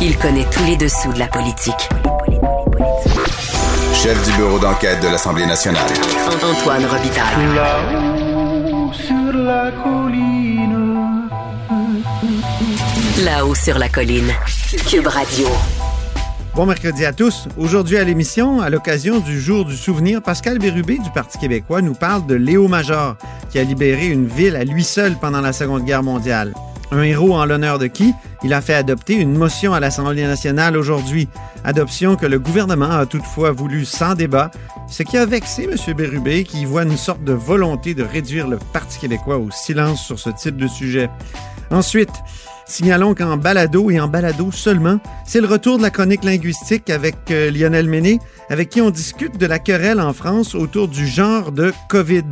Il connaît tous les dessous de la politique. Chef du bureau d'enquête de l'Assemblée nationale. Antoine Robitaille. Là-haut sur la colline. Là-haut sur la colline. Cube Radio. Bon mercredi à tous. Aujourd'hui à l'émission, à l'occasion du jour du souvenir, Pascal Bérubé du Parti québécois nous parle de Léo Major, qui a libéré une ville à lui seul pendant la Seconde Guerre mondiale. Un héros en l'honneur de qui? Il a fait adopter une motion à l'Assemblée nationale aujourd'hui. Adoption que le gouvernement a toutefois voulu sans débat, ce qui a vexé M. Bérubé, qui voit une sorte de volonté de réduire le Parti québécois au silence sur ce type de sujet. Ensuite, Signalons qu'en balado et en balado seulement, c'est le retour de la chronique linguistique avec euh, Lionel Méné, avec qui on discute de la querelle en France autour du genre de COVID.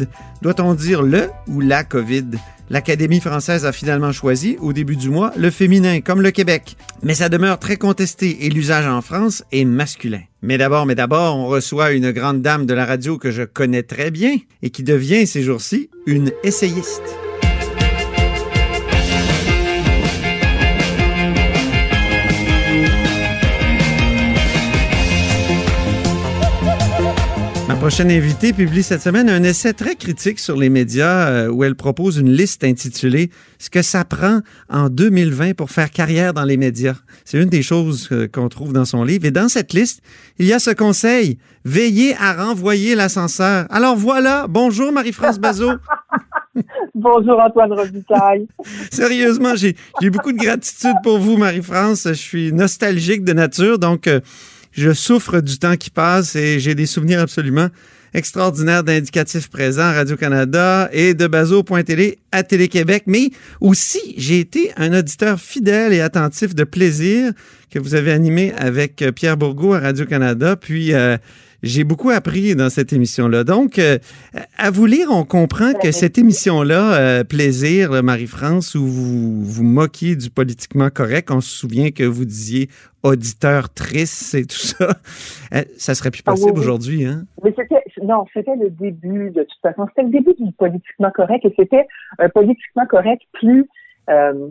Doit-on dire le ou la COVID? L'Académie française a finalement choisi, au début du mois, le féminin, comme le Québec. Mais ça demeure très contesté et l'usage en France est masculin. Mais d'abord, mais d'abord, on reçoit une grande dame de la radio que je connais très bien et qui devient ces jours-ci une essayiste. Prochaine invitée publie cette semaine un essai très critique sur les médias euh, où elle propose une liste intitulée Ce que ça prend en 2020 pour faire carrière dans les médias. C'est une des choses euh, qu'on trouve dans son livre. Et dans cette liste, il y a ce conseil veillez à renvoyer l'ascenseur. Alors voilà, bonjour Marie-France Bazot. Bonjour Antoine Robitaille. Sérieusement, j'ai beaucoup de gratitude pour vous, Marie-France. Je suis nostalgique de nature, donc euh, je souffre du temps qui passe et j'ai des souvenirs absolument extraordinaires d'indicatifs présents à Radio-Canada et de Bazo.télé à Télé-Québec. Mais aussi, j'ai été un auditeur fidèle et attentif de plaisir que vous avez animé avec euh, Pierre Bourgault à Radio-Canada. Puis, euh, j'ai beaucoup appris dans cette émission-là. Donc, euh, à vous lire, on comprend que cette émission-là, euh, Plaisir, là, Marie-France, où vous vous moquiez du politiquement correct, on se souvient que vous disiez auditeur triste et tout ça. Euh, ça serait plus Ah oui, possible oui. aujourd'hui, hein? Mais c'était, non, c'était le début, de toute façon. C'était le début du politiquement correct et c'était un politiquement correct plus, euh,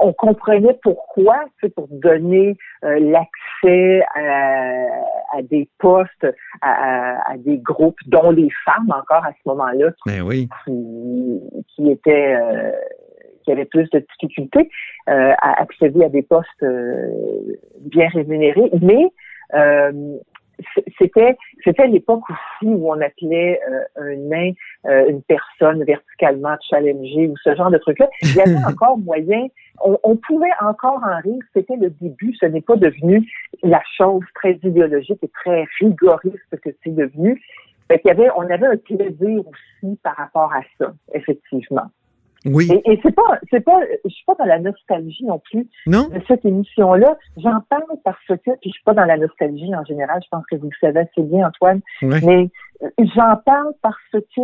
on comprenait pourquoi, c'est pour donner euh, l'accès à, à des postes, à, à- à des groupes, dont les femmes encore à ce moment-là, Ben oui. qui, qui étaient euh, qui avaient plus de difficultés euh, à accéder à des postes euh, bien rémunérés, mais euh, c'était c'était l'époque aussi où on appelait euh, un nain euh, une personne verticalement challengée ou ce genre de truc-là. Il y avait encore moyen, on, on pouvait encore en rire. C'était le début. Ce n'est pas devenu la chose très idéologique et très rigoriste que c'est devenu. Fait qu'il y avait, on avait un plaisir aussi par rapport à ça, effectivement. Oui. Et, et c'est pas, c'est pas, je suis pas dans la nostalgie non plus Non? de cette émission-là. J'en parle parce que, puis je suis pas dans la nostalgie en général. Je pense que vous le savez assez bien, Antoine. Ouais. Mais euh, j'en parle parce que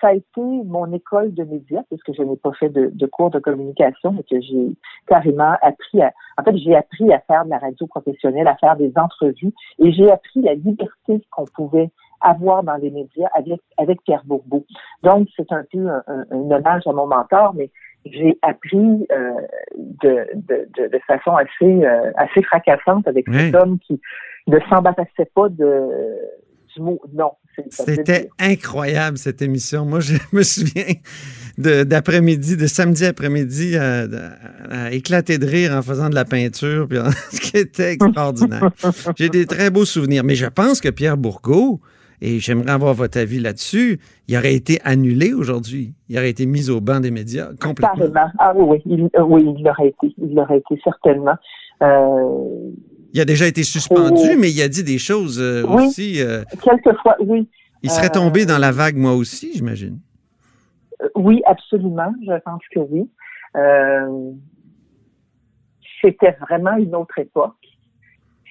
ça a été mon école de médias, puisque je n'ai pas fait de, de cours de communication, mais que j'ai carrément appris à, en fait, j'ai appris à faire de la radio professionnelle, à faire des entrevues, et j'ai appris la liberté qu'on pouvait avoir dans les médias avec, avec Pierre Bourbeau. Donc, c'est un peu un, un- un hommage à mon mentor, mais j'ai appris euh, de, de, de, de façon assez, euh, assez fracassante avec cet homme qui ne s'embarrassait pas de, du mot non. C'était incroyable cette émission. Moi, je me souviens d'après-midi, de, samedi après-midi, à, à éclater de rire en faisant de la peinture, puis ce qui était extraordinaire. J'ai des très beaux souvenirs. Mais je pense que Pierre Bourgault, et j'aimerais avoir votre avis là-dessus, il aurait été annulé aujourd'hui. Il aurait été mis au banc des médias complètement. Carrément. Ah oui, oui, il, euh, oui, il l'aurait été. Il l'aurait été certainement. Euh, Il a déjà été suspendu, mais il a dit des choses euh, Oui. aussi. euh, quelquefois, oui. il serait tombé dans la vague, moi aussi, j'imagine. Oui, absolument. Je pense que oui. C'était vraiment une autre époque.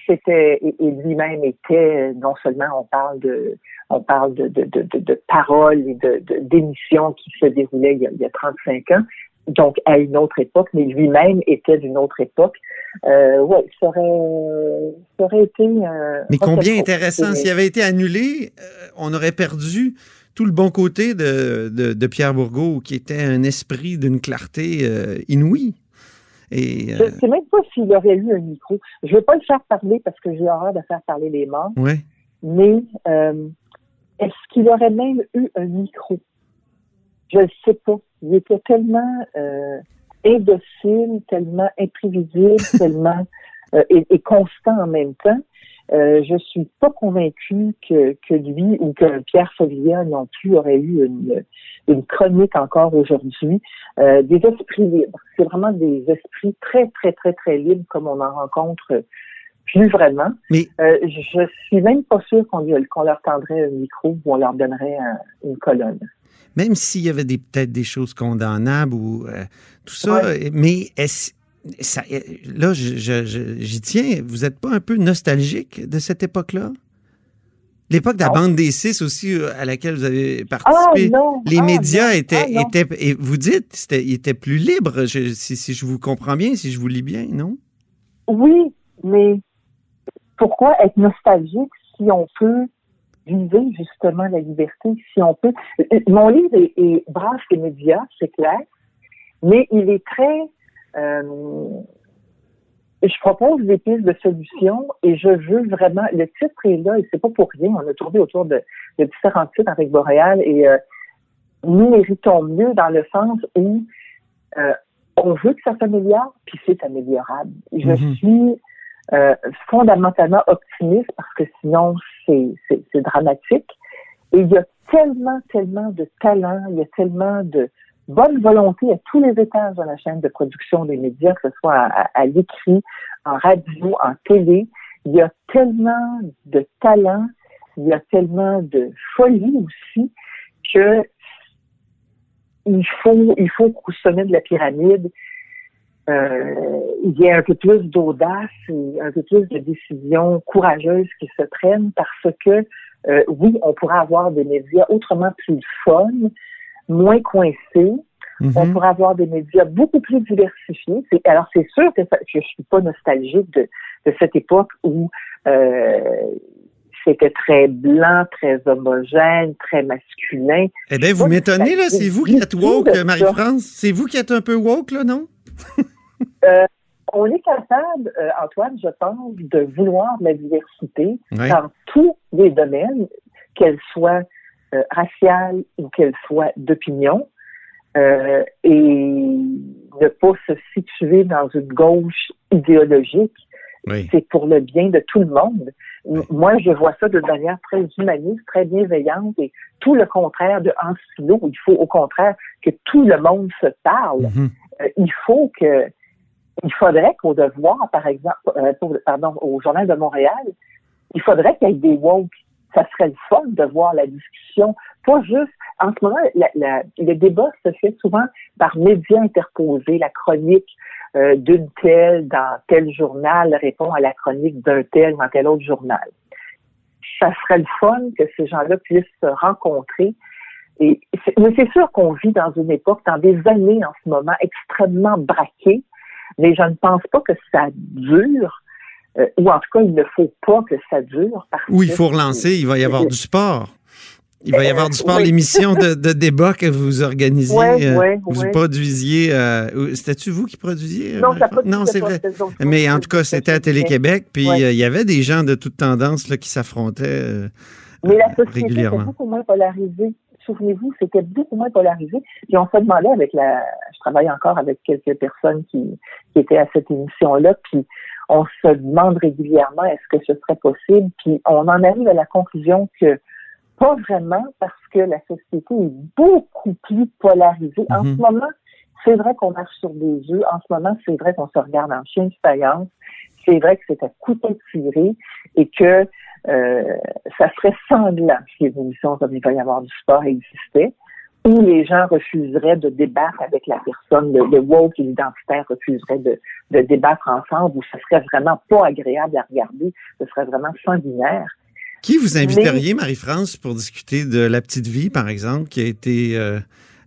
C'était et, et lui-même était non seulement on parle de on parle de de, de, paroles et de d'émissions qui se déroulaient il y, a, il y a 35 ans, donc à une autre époque, mais lui-même était d'une autre époque. Euh, ouais, ça aurait ça aurait été. euh, Mais combien intéressant. S'il avait été annulé, euh, on aurait perdu tout le bon côté de, de, de Pierre Bourgault, qui était un esprit d'une clarté euh, inouïe. Et, Je euh, ne sais même pas s'il aurait eu un micro. Je ne veux pas le faire parler parce que j'ai horreur de faire parler les morts, ouais. mais euh, est-ce qu'il aurait même eu un micro? Je ne sais pas. Il était tellement euh, indocile, tellement imprévisible, tellement euh, et, et constant en même temps. Euh, je suis pas convaincue que, que lui ou que Pierre Follier non plus aurait eu une, une chronique encore aujourd'hui. Euh, des esprits libres. C'est vraiment des esprits très, très, très, très libres comme on en rencontre plus vraiment. Mais- Euh, je suis même pas sûre qu'on qu'on leur tendrait un micro ou on leur donnerait un- une colonne. Même s'il y avait peut-être des choses condamnables ou euh, tout ça, mais est-ce ça, euh, là, je- je- je- j'y tiens. Vous n'êtes pas un peu nostalgique de cette époque-là? L'époque de la bande des six aussi, euh, à laquelle vous avez Ah participé. non! les ah, médias non, étaient, ah, étaient. Et vous dites, c'était, ils étaient plus libres, je- si, si je vous comprends bien, si je vous lis bien, non? Oui, mais pourquoi être nostalgique si on peut viser justement la liberté, si on peut? Euh, Mon livre est, est les médias, c'est clair, mais il est très. Euh, je propose des pistes de solutions et je veux vraiment. Le titre est là et c'est pas pour rien. On a tourné autour de, de différents titres avec Boréal et euh, nous méritons mieux dans le sens où euh, on veut que ça s'améliore, puis c'est améliorable. Je Mhm. suis euh, fondamentalement optimiste parce que sinon c'est dramatique. Et il y a tellement, tellement de talent, il y a tellement de bonne volonté à tous les étages de la chaîne de production des médias, que ce soit à, l'écrit, en radio, en télé. Il y a tellement de talent, il y a tellement de folie aussi que il faut, il faut qu'au sommet de la pyramide, euh, il y ait un peu plus d'audace et un peu plus de décisions courageuses qui se prennent parce que, euh, oui, on pourrait avoir des médias autrement plus fun, moins coincés. On Mhm. pourrait avoir des médias beaucoup plus diversifiés. C'est- Alors, c'est sûr que, ça- que je suis pas nostalgique de, de cette époque où euh, c'était très blanc, très homogène, très masculin. Eh bien, vous m'étonnez, là. C'est vous qui êtes woke. Marie-France. C'est vous qui êtes un peu woke, là, non? On est capable, euh, Antoine, je pense, de vouloir de la diversité Oui. dans tous les domaines, qu'elle soit euh, raciale ou qu'elle soit d'opinion, euh, et ne pas se situer dans une gauche idéologique. Oui. C'est pour le bien de tout le monde. Moi, je vois ça de manière très humaniste, très bienveillante, et tout le contraire de en silo. Il faut au contraire que tout le monde se parle Mhm. euh, il faut que il faudrait qu'au devoir, par exemple, euh, pour- pardon, au Journal de Montréal, il faudrait qu'il y ait des woke. Ça serait le fun de voir la discussion, pas juste. En ce moment, le débat se fait souvent par médias interposés. La chronique euh, d'une telle dans tel journal répond à la chronique d'un tel dans tel autre journal. Ça serait le fun que ces gens-là puissent se rencontrer mais c'est sûr qu'on vit dans une époque, dans des années en ce moment, extrêmement braquées, mais je ne pense pas que ça dure, euh, ou en tout cas, il ne faut pas que ça dure. Parce Ou il faut relancer, il va y avoir du sport. Il va y avoir du sport, oui. l'émission de, de débat que vous organisiez. Euh, vous produisiez. euh, C'était-tu vous qui produisiez? euh, Non, ça Marie-France? peut non c'est vrai. Mais en tout cas, c'était à Télé-Québec, puis euh, il y avait des gens de toute tendance là, qui s'affrontaient euh, Mais la société était beaucoup moins polarisée. Souvenez-vous, c'était beaucoup moins polarisé. Puis on se demandait avec la, je travaille encore avec quelques personnes qui, qui étaient à cette émission-là, puis on se demande régulièrement est-ce que ce serait possible? Puis on en arrive à la conclusion que pas vraiment parce que la société est beaucoup plus polarisée. En Mhm. ce moment, c'est vrai qu'on marche sur des œufs. En ce moment, c'est vrai qu'on se regarde en chien de faïence. C'est vrai que c'est à couteau tiré et que euh, ça serait sanglant si les émissions comme il va y avoir du sport existaient, où les gens refuseraient de débattre avec la personne, le, le woke et l'identitaire refuseraient de, de débattre ensemble, où ce serait vraiment pas agréable à regarder, ce serait vraiment sanguinaire. Qui vous inviteriez, Marie-France, pour discuter de La Petite Vie, par exemple, qui a été euh,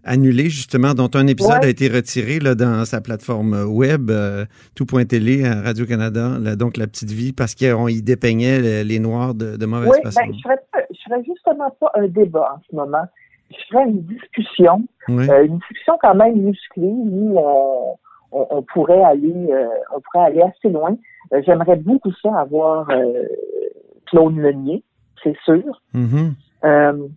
annulée, justement, dont un épisode Ouais. a été retiré là, dans sa plateforme web, euh, tout.télé, à Radio-Canada, donc La Petite Vie, parce qu'on y dépeignait le- les Noirs de, de mauvaise Oui, façon? ben, je ferais, je ferais justement pas un débat en ce moment. Je ferais une discussion. Euh, une discussion quand même musclée où on, on, pourrait aller, on pourrait aller assez loin. J'aimerais beaucoup ça avoir Claude Meunier, c'est sûr. Mm-hmm.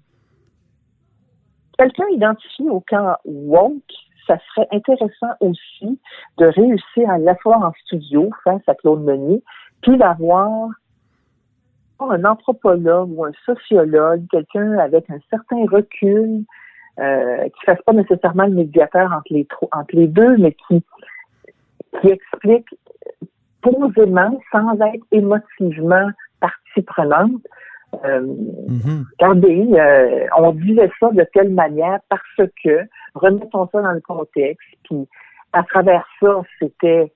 Quelqu'un identifié au camp woke, ça serait intéressant aussi de réussir à l'asseoir en studio face à Claude Meunier, puis d'avoir un anthropologue ou un sociologue, quelqu'un avec un certain recul, euh, qui fasse pas nécessairement le médiateur entre les, entre les deux, mais qui, qui explique posément, sans être émotivement partie prenante, euh, mm-hmm. Regardez, euh, on disait ça de telle manière parce que, remettons ça dans le contexte, puis à travers ça, c'était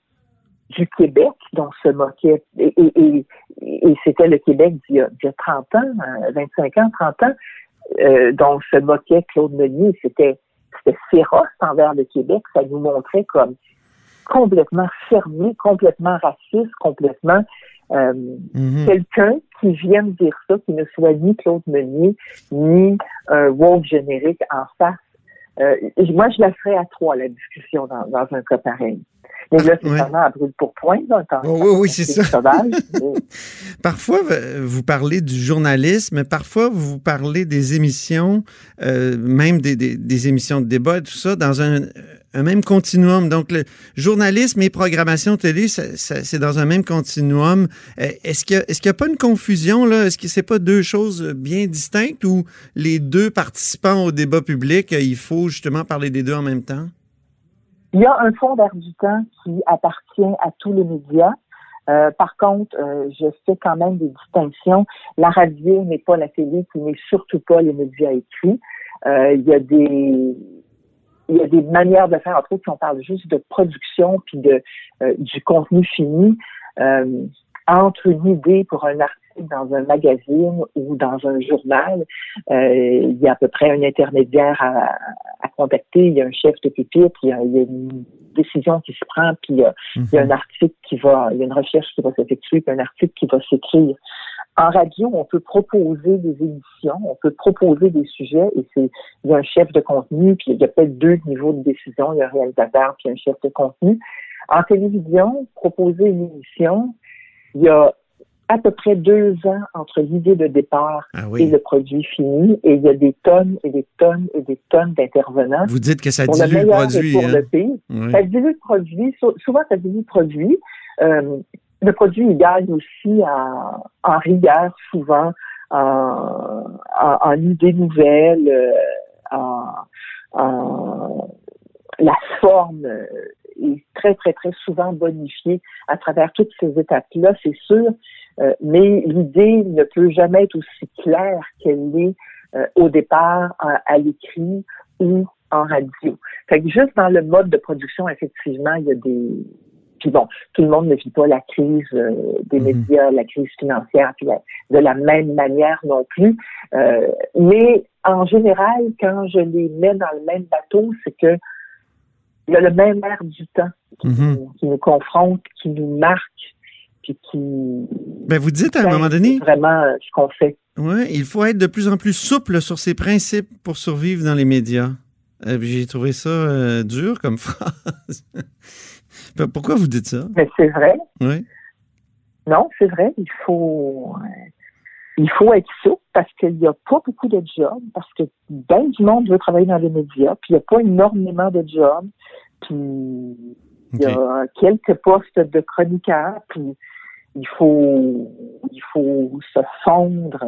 du Québec dont se moquait, et, et, et, c'était le Québec d'il y, a 30 ans, 25 euh, ans, 30 ans, euh, dont se moquait Claude Meunier. C'était féroce envers le Québec. Ça nous montrait comme complètement fermé, complètement raciste, complètement euh, Mhm. quelqu'un qui vienne dire ça, qui ne soit ni Claude Meunier, ni un woke générique en face. Euh, moi, je la ferais à trois, la discussion, dans, dans un cas pareil. Mais là, c'est Ouais. vraiment à brûle pour point. Là, quand- Oh, oui, oui, c'est ça. sauvage. Mais- Parfois, vous parlez du journalisme, mais parfois, vous parlez des émissions, euh, même des, des- des émissions de débat et tout ça, dans un, un même continuum. Donc, le journalisme et programmation télé, c'est dans un même continuum. Euh, Est-ce qu'il n'y a, a pas une confusion, là? Est-ce que c'est pas deux choses bien distinctes ou les deux participants au débat public, euh, il faut justement parler des deux en même temps? Il y a un fonds d'air du temps qui appartient à tous les médias. Euh, par contre, euh, je fais quand même des distinctions. La radio n'est pas la télé, qui n'est surtout pas les médias écrits. Euh, il y a des il y a des manières de faire, entre autres, si on parle juste de production puis de euh, du contenu fini. Euh, entre une idée pour un article dans un magazine ou dans un journal, euh, il y a à peu près un intermédiaire à, contacter, il y a un chef de pupitre, il y a, il y a une décision qui se prend, puis il y a, il y a un article qui va, il y a une recherche qui va s'effectuer, puis un article qui va s'écrire. En radio, on peut proposer des émissions, on peut proposer des sujets, et c'est il y a un chef de contenu, puis il y a peut-être deux niveaux de décision, il y a un réalisateur, puis un chef de contenu. En télévision, proposer une émission, il y a à peu près deux ans entre l'idée de départ Ah et le produit fini, et il y a des tonnes et des tonnes et des tonnes d'intervenants. Vous dites que ça dilue le produit. pour hein? le pire. Oui. Ça dilue le produit. Sou- Souvent, ça dilue le produit. Euh, le produit, il gagne aussi en, en rigueur, souvent, en, en, en idées nouvelles, euh, en, en- la forme est très, très, très souvent bonifiée à travers toutes ces étapes-là, c'est sûr. Euh, mais l'idée ne peut jamais être aussi claire qu'elle l'est euh, au départ à, à l'écrit ou en radio. Fait que juste dans le mode de production, effectivement, il y a des. Puis bon, tout le monde ne vit pas la crise euh, des Mhm. médias, la crise financière, puis la- de la même manière non plus. Mais en général, quand je les mets dans le même bateau, c'est que il y a le même air du temps qui, Mhm. qui nous confronte, qui nous marque, puis qui Ben, vous dites à un moment donné, vraiment euh, ce qu'on fait. Ouais, il faut être de plus en plus souple sur ses principes pour survivre dans les médias. Euh, J'ai trouvé ça euh, dur comme phrase. Ben, Pourquoi vous dites ça? Mais c'est vrai. Oui. Non, c'est vrai. Il faut, euh, il faut être souple parce qu'il n'y a pas beaucoup de jobs, parce que bien du monde veut travailler dans les médias, puis il n'y a pas énormément de jobs, puis il y a quelques postes de chroniqueurs, puis il faut, il faut se fondre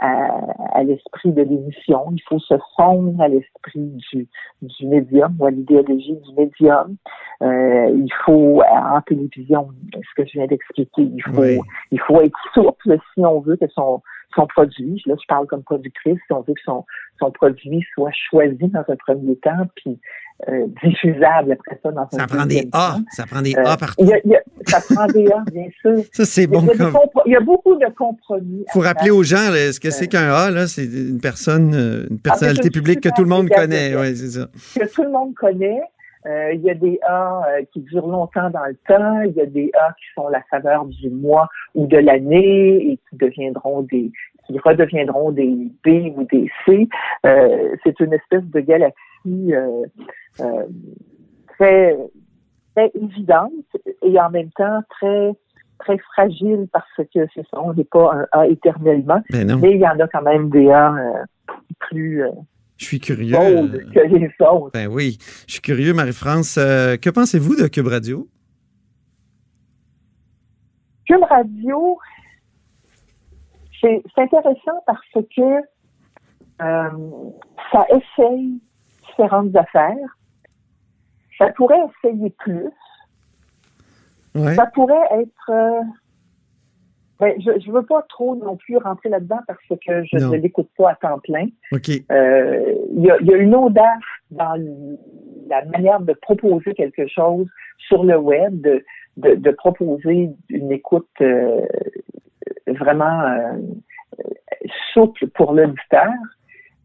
à, à l'esprit de l'émission, il faut se fondre à l'esprit du, du médium ou à l'idéologie du médium. Euh, il faut, en télévision, ce que je viens d'expliquer, il faut, Oui. il faut être souple si on veut que son, son produit, là je parle comme productrice, si on veut que son, son produit soit choisi dans un premier temps, puis euh, diffusable après ça dans un Ça prend des A. Ça prend des Euh, A partout. il y a- il y a- ça prend des A, bien sûr. Ça, c'est Il y, a, bon. il y a des comme- compro- il y a beaucoup de compromis. faut à rappeler aux gens là, ce que c'est qu'un A. là, C'est une personne, euh, une personnalité Ah, une publique que tout le monde connaît. C'est ça. que tout le monde connaît. Euh, il y a des A euh, qui durent longtemps dans le temps. Il y a des A qui sont la saveur du mois ou de l'année et qui deviendront des, qui redeviendront des B ou des C. Euh, c'est une espèce de galaxie euh, euh, très très évidente et en même temps très très fragile parce que c'est ça, on n'est pas un A éternellement. Ben. Mais il y en a quand même des A euh, plus euh, Je suis curieux. que les autres. Ben oui, je suis curieux, Marie-France. Euh, que pensez-vous de Cube Radio? Cube Radio, c'est c'est intéressant parce que euh, ça essaye différentes affaires. Ça pourrait essayer plus. Ouais. Ça pourrait être. euh, ben, je ne veux pas trop non plus rentrer là-dedans parce que je Non. ne l'écoute pas à temps plein. Euh, Il y, a, il y a une audace dans la manière de proposer quelque chose sur le web, de, de, de proposer une écoute euh, vraiment souple pour l'auditeur.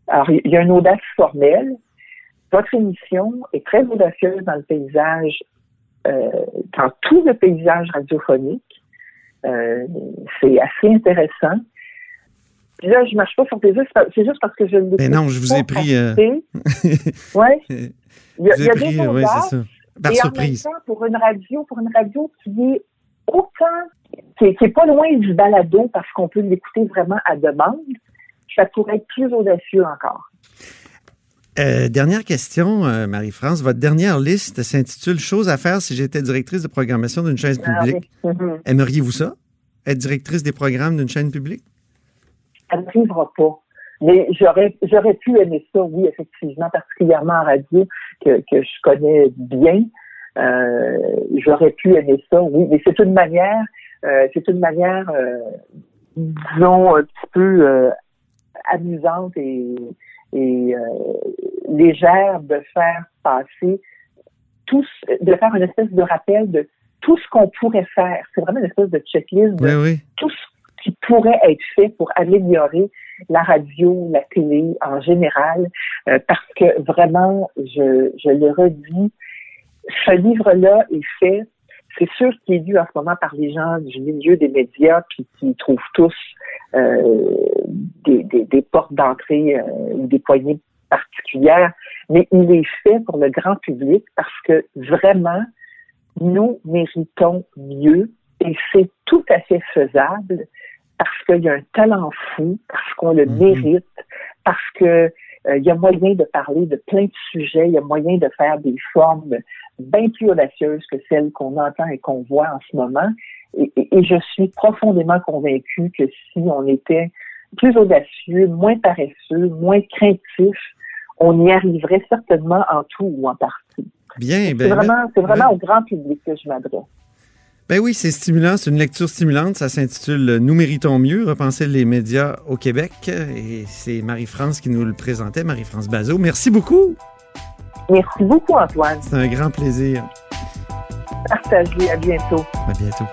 Alors, il y a une audace formelle. Votre émission est très audacieuse dans le paysage, euh, dans tout le paysage radiophonique. Euh, c'est assez intéressant. Puis là, je marche pas sur tes c'est juste parce que je Ben non, je vous ai pris, euh. Je Il y a, il y a pris, des oui, ça. Par et surprise. en même temps, pour une radio, pour une radio qui est autant, qui est, qui est pas loin du balado parce qu'on peut l'écouter vraiment à demande, ça pourrait être plus audacieux encore. Euh, dernière question, euh, Marie-France. Votre dernière liste s'intitule Choses à faire si j'étais directrice de programmation d'une chaîne Ah publique. oui. Mhm. Aimeriez-vous ça? Être directrice des programmes d'une chaîne publique? Ça n'arrivera pas. Mais j'aurais, j'aurais pu aimer ça, oui, effectivement, particulièrement en radio, que, que je connais bien. Euh, j'aurais pu aimer ça, oui. Mais c'est une manière, c'est une manière, disons, un petit peu amusante et, et euh, légère de faire passer tout, de faire une espèce de rappel de tout ce qu'on pourrait faire. C'est vraiment une espèce de checklist de Oui, oui. tout ce qui pourrait être fait pour améliorer la radio, la télé en général, euh, parce que vraiment, je, je le redis, ce livre-là est fait, c'est sûr qu'il est lu en ce moment par les gens du milieu des médias, puis qui trouvent tous euh, des, des- des portes d'entrée euh, ou des poignées particulières, mais il est fait pour le grand public parce que vraiment, nous méritons mieux et c'est tout à fait faisable parce qu'il y a un talent fou, parce qu'on le Mhm. mérite, parce que euh, il y a moyen de parler de plein de sujets, il y a moyen de faire des formes bien plus audacieuses que celles qu'on entend et qu'on voit en ce moment. Et, et- et je suis profondément convaincue que si on était plus audacieux, moins paresseux, moins craintif, on y arriverait certainement en tout ou en partie. Bien, C'est ben, vraiment, c'est vraiment au grand public que je m'adresse. Ben oui, c'est stimulant, c'est une lecture stimulante. Ça s'intitule Nous méritons mieux, repenser les médias au Québec. Et c'est Marie-France qui nous le présentait, Marie-France Bazot. Merci beaucoup. Merci beaucoup, Antoine. C'est un grand plaisir. Partagez. À bientôt. À bientôt.